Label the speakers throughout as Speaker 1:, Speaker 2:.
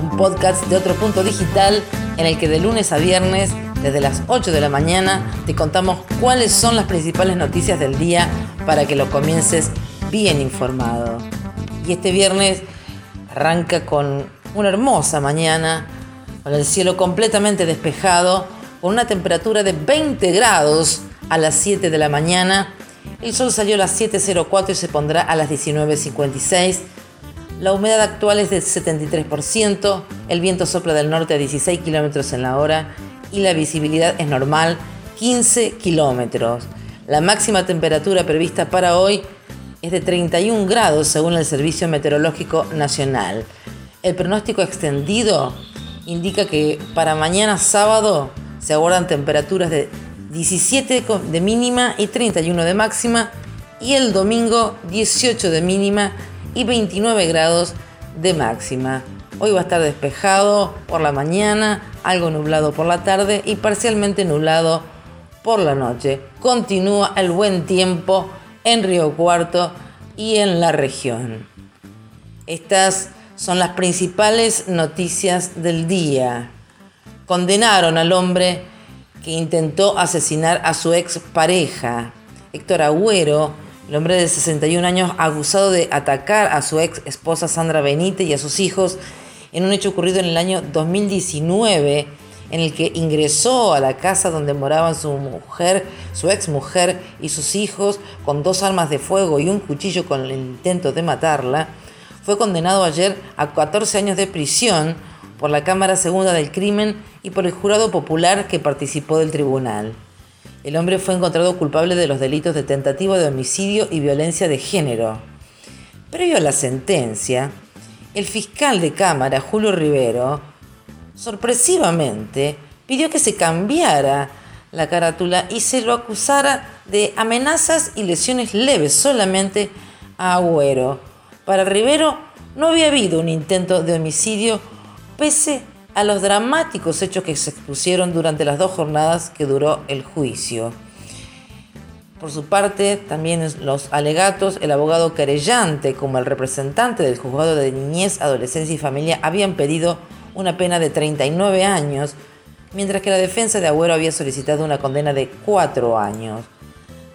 Speaker 1: un podcast de otro punto digital en el que de lunes a viernes, desde las 8 de la mañana, te contamos cuáles son las principales noticias del día para que lo comiences bien informado. Y este viernes arranca con una hermosa mañana, con el cielo completamente despejado, con una temperatura de 20 grados a las 7 de la mañana el sol salió a las 7.04 y se pondrá a las 19.56. La humedad actual es del 73%, el viento sopla del norte a 16 km en la hora y la visibilidad es normal, 15 kilómetros. La máxima temperatura prevista para hoy es de 31 grados según el Servicio Meteorológico Nacional. El pronóstico extendido indica que para mañana sábado se aguardan temperaturas de 17 de mínima y 31 de máxima. Y el domingo 18 de mínima y 29 grados de máxima. Hoy va a estar despejado por la mañana, algo nublado por la tarde y parcialmente nublado por la noche. Continúa el buen tiempo en Río Cuarto y en la región. Estas son las principales noticias del día. Condenaron al hombre que intentó asesinar a su ex pareja. Héctor Agüero, el hombre de 61 años acusado de atacar a su ex esposa Sandra Benítez y a sus hijos en un hecho ocurrido en el año 2019 en el que ingresó a la casa donde moraban su mujer, su ex mujer y sus hijos con dos armas de fuego y un cuchillo con el intento de matarla, fue condenado ayer a 14 años de prisión por la Cámara Segunda del Crimen y por el jurado popular que participó del tribunal. El hombre fue encontrado culpable de los delitos de tentativa de homicidio y violencia de género. Previo a la sentencia, el fiscal de Cámara, Julio Rivero, sorpresivamente pidió que se cambiara la carátula y se lo acusara de amenazas y lesiones leves solamente a Agüero. Para Rivero no había habido un intento de homicidio pese a los dramáticos hechos que se expusieron durante las dos jornadas que duró el juicio. Por su parte, también los alegatos, el abogado querellante como el representante del juzgado de niñez, adolescencia y familia habían pedido una pena de 39 años, mientras que la defensa de Agüero había solicitado una condena de 4 años.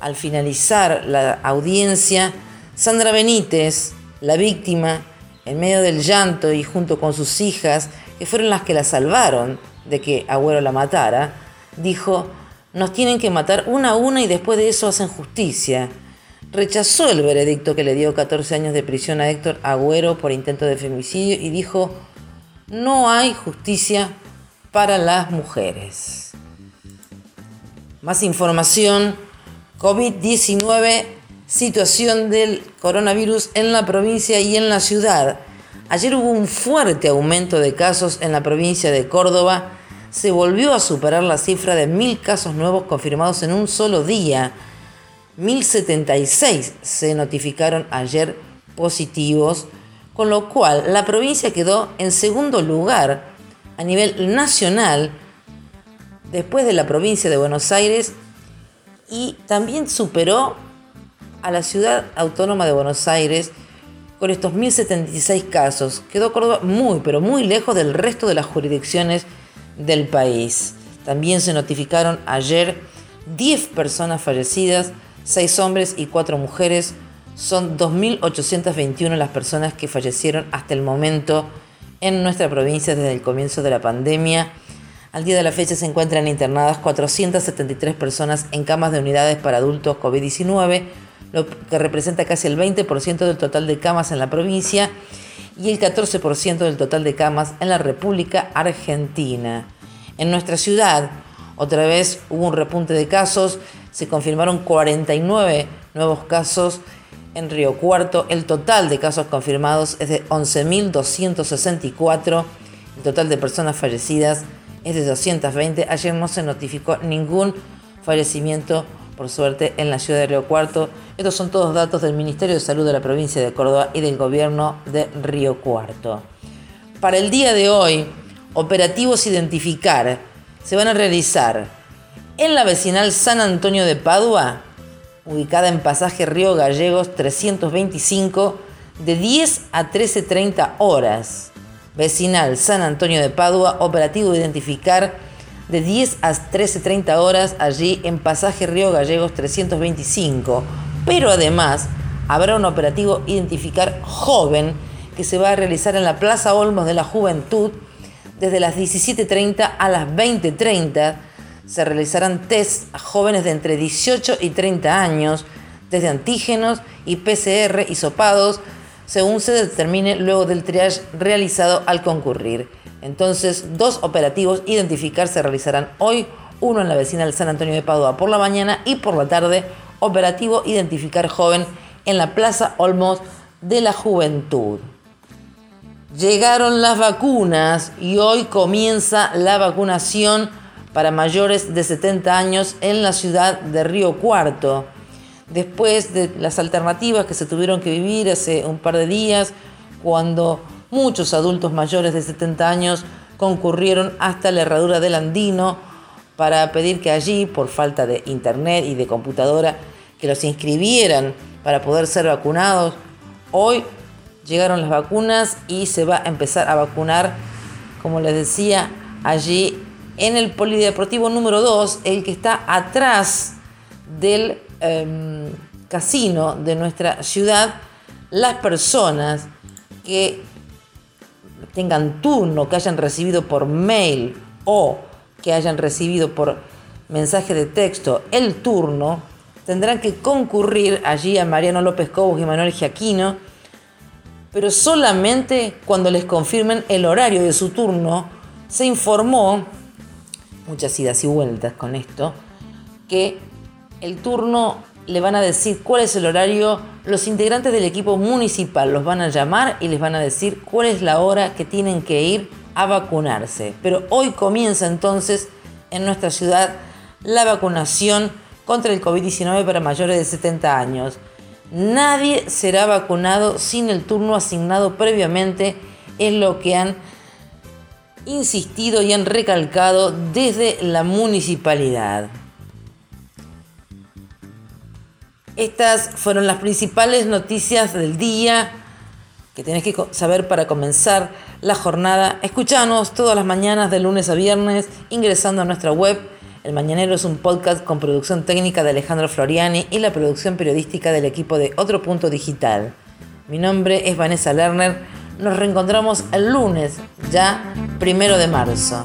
Speaker 1: Al finalizar la audiencia, Sandra Benítez, la víctima, en medio del llanto y junto con sus hijas, que fueron las que la salvaron de que Agüero la matara, dijo, nos tienen que matar una a una y después de eso hacen justicia. Rechazó el veredicto que le dio 14 años de prisión a Héctor Agüero por intento de femicidio y dijo, no hay justicia para las mujeres. Más información, COVID-19 situación del coronavirus en la provincia y en la ciudad. Ayer hubo un fuerte aumento de casos en la provincia de Córdoba. Se volvió a superar la cifra de mil casos nuevos confirmados en un solo día. 1076 se notificaron ayer positivos, con lo cual la provincia quedó en segundo lugar a nivel nacional después de la provincia de Buenos Aires y también superó a la ciudad autónoma de Buenos Aires con estos 1076 casos. Quedó Córdoba muy, pero muy lejos del resto de las jurisdicciones del país. También se notificaron ayer 10 personas fallecidas, 6 hombres y 4 mujeres. Son 2.821 las personas que fallecieron hasta el momento en nuestra provincia desde el comienzo de la pandemia. Al día de la fecha se encuentran internadas 473 personas en camas de unidades para adultos COVID-19, lo que representa casi el 20% del total de camas en la provincia y el 14% del total de camas en la República Argentina. En nuestra ciudad, otra vez hubo un repunte de casos, se confirmaron 49 nuevos casos en Río Cuarto. El total de casos confirmados es de 11.264. El total de personas fallecidas es de 220. Ayer no se notificó ningún fallecimiento, por suerte, en la ciudad de Río Cuarto. Estos son todos datos del Ministerio de Salud de la provincia de Córdoba y del gobierno de Río Cuarto. Para el día de hoy, operativos identificar se van a realizar en la vecinal San Antonio de Padua, ubicada en pasaje Río Gallegos 325, de 10 a 13.30 horas. Vecinal San Antonio de Padua, operativo identificar de 10 a 13.30 horas allí en pasaje Río Gallegos 325. Pero además habrá un operativo identificar joven que se va a realizar en la Plaza Olmos de la Juventud desde las 17.30 a las 20.30 se realizarán test a jóvenes de entre 18 y 30 años, desde antígenos y PCR hisopados, según se determine luego del triage realizado al concurrir. Entonces, dos operativos identificar se realizarán hoy, uno en la vecina del San Antonio de Padua por la mañana y por la tarde, operativo identificar joven en la Plaza Olmos de la Juventud. Llegaron las vacunas y hoy comienza la vacunación para mayores de 70 años en la ciudad de Río Cuarto. Después de las alternativas que se tuvieron que vivir hace un par de días, cuando muchos adultos mayores de 70 años concurrieron hasta la herradura del Andino para pedir que allí, por falta de internet y de computadora, que los inscribieran para poder ser vacunados. Hoy llegaron las vacunas y se va a empezar a vacunar, como les decía, allí en el polideportivo número 2, el que está atrás del em, casino de nuestra ciudad, las personas que tengan turno, que hayan recibido por mail o que hayan recibido por mensaje de texto el turno, tendrán que concurrir allí a Mariano López Cobos y Manuel Giaquino, pero solamente cuando les confirmen el horario de su turno, se informó muchas idas y vueltas con esto, que el turno le van a decir cuál es el horario, los integrantes del equipo municipal los van a llamar y les van a decir cuál es la hora que tienen que ir a vacunarse. Pero hoy comienza entonces en nuestra ciudad la vacunación contra el COVID-19 para mayores de 70 años. Nadie será vacunado sin el turno asignado previamente, es lo que han insistido y han recalcado desde la municipalidad. Estas fueron las principales noticias del día que tenés que saber para comenzar la jornada. Escuchanos todas las mañanas de lunes a viernes ingresando a nuestra web. El Mañanero es un podcast con producción técnica de Alejandro Floriani y la producción periodística del equipo de Otro Punto Digital. Mi nombre es Vanessa Lerner. Nos reencontramos el lunes, ya primero de marzo.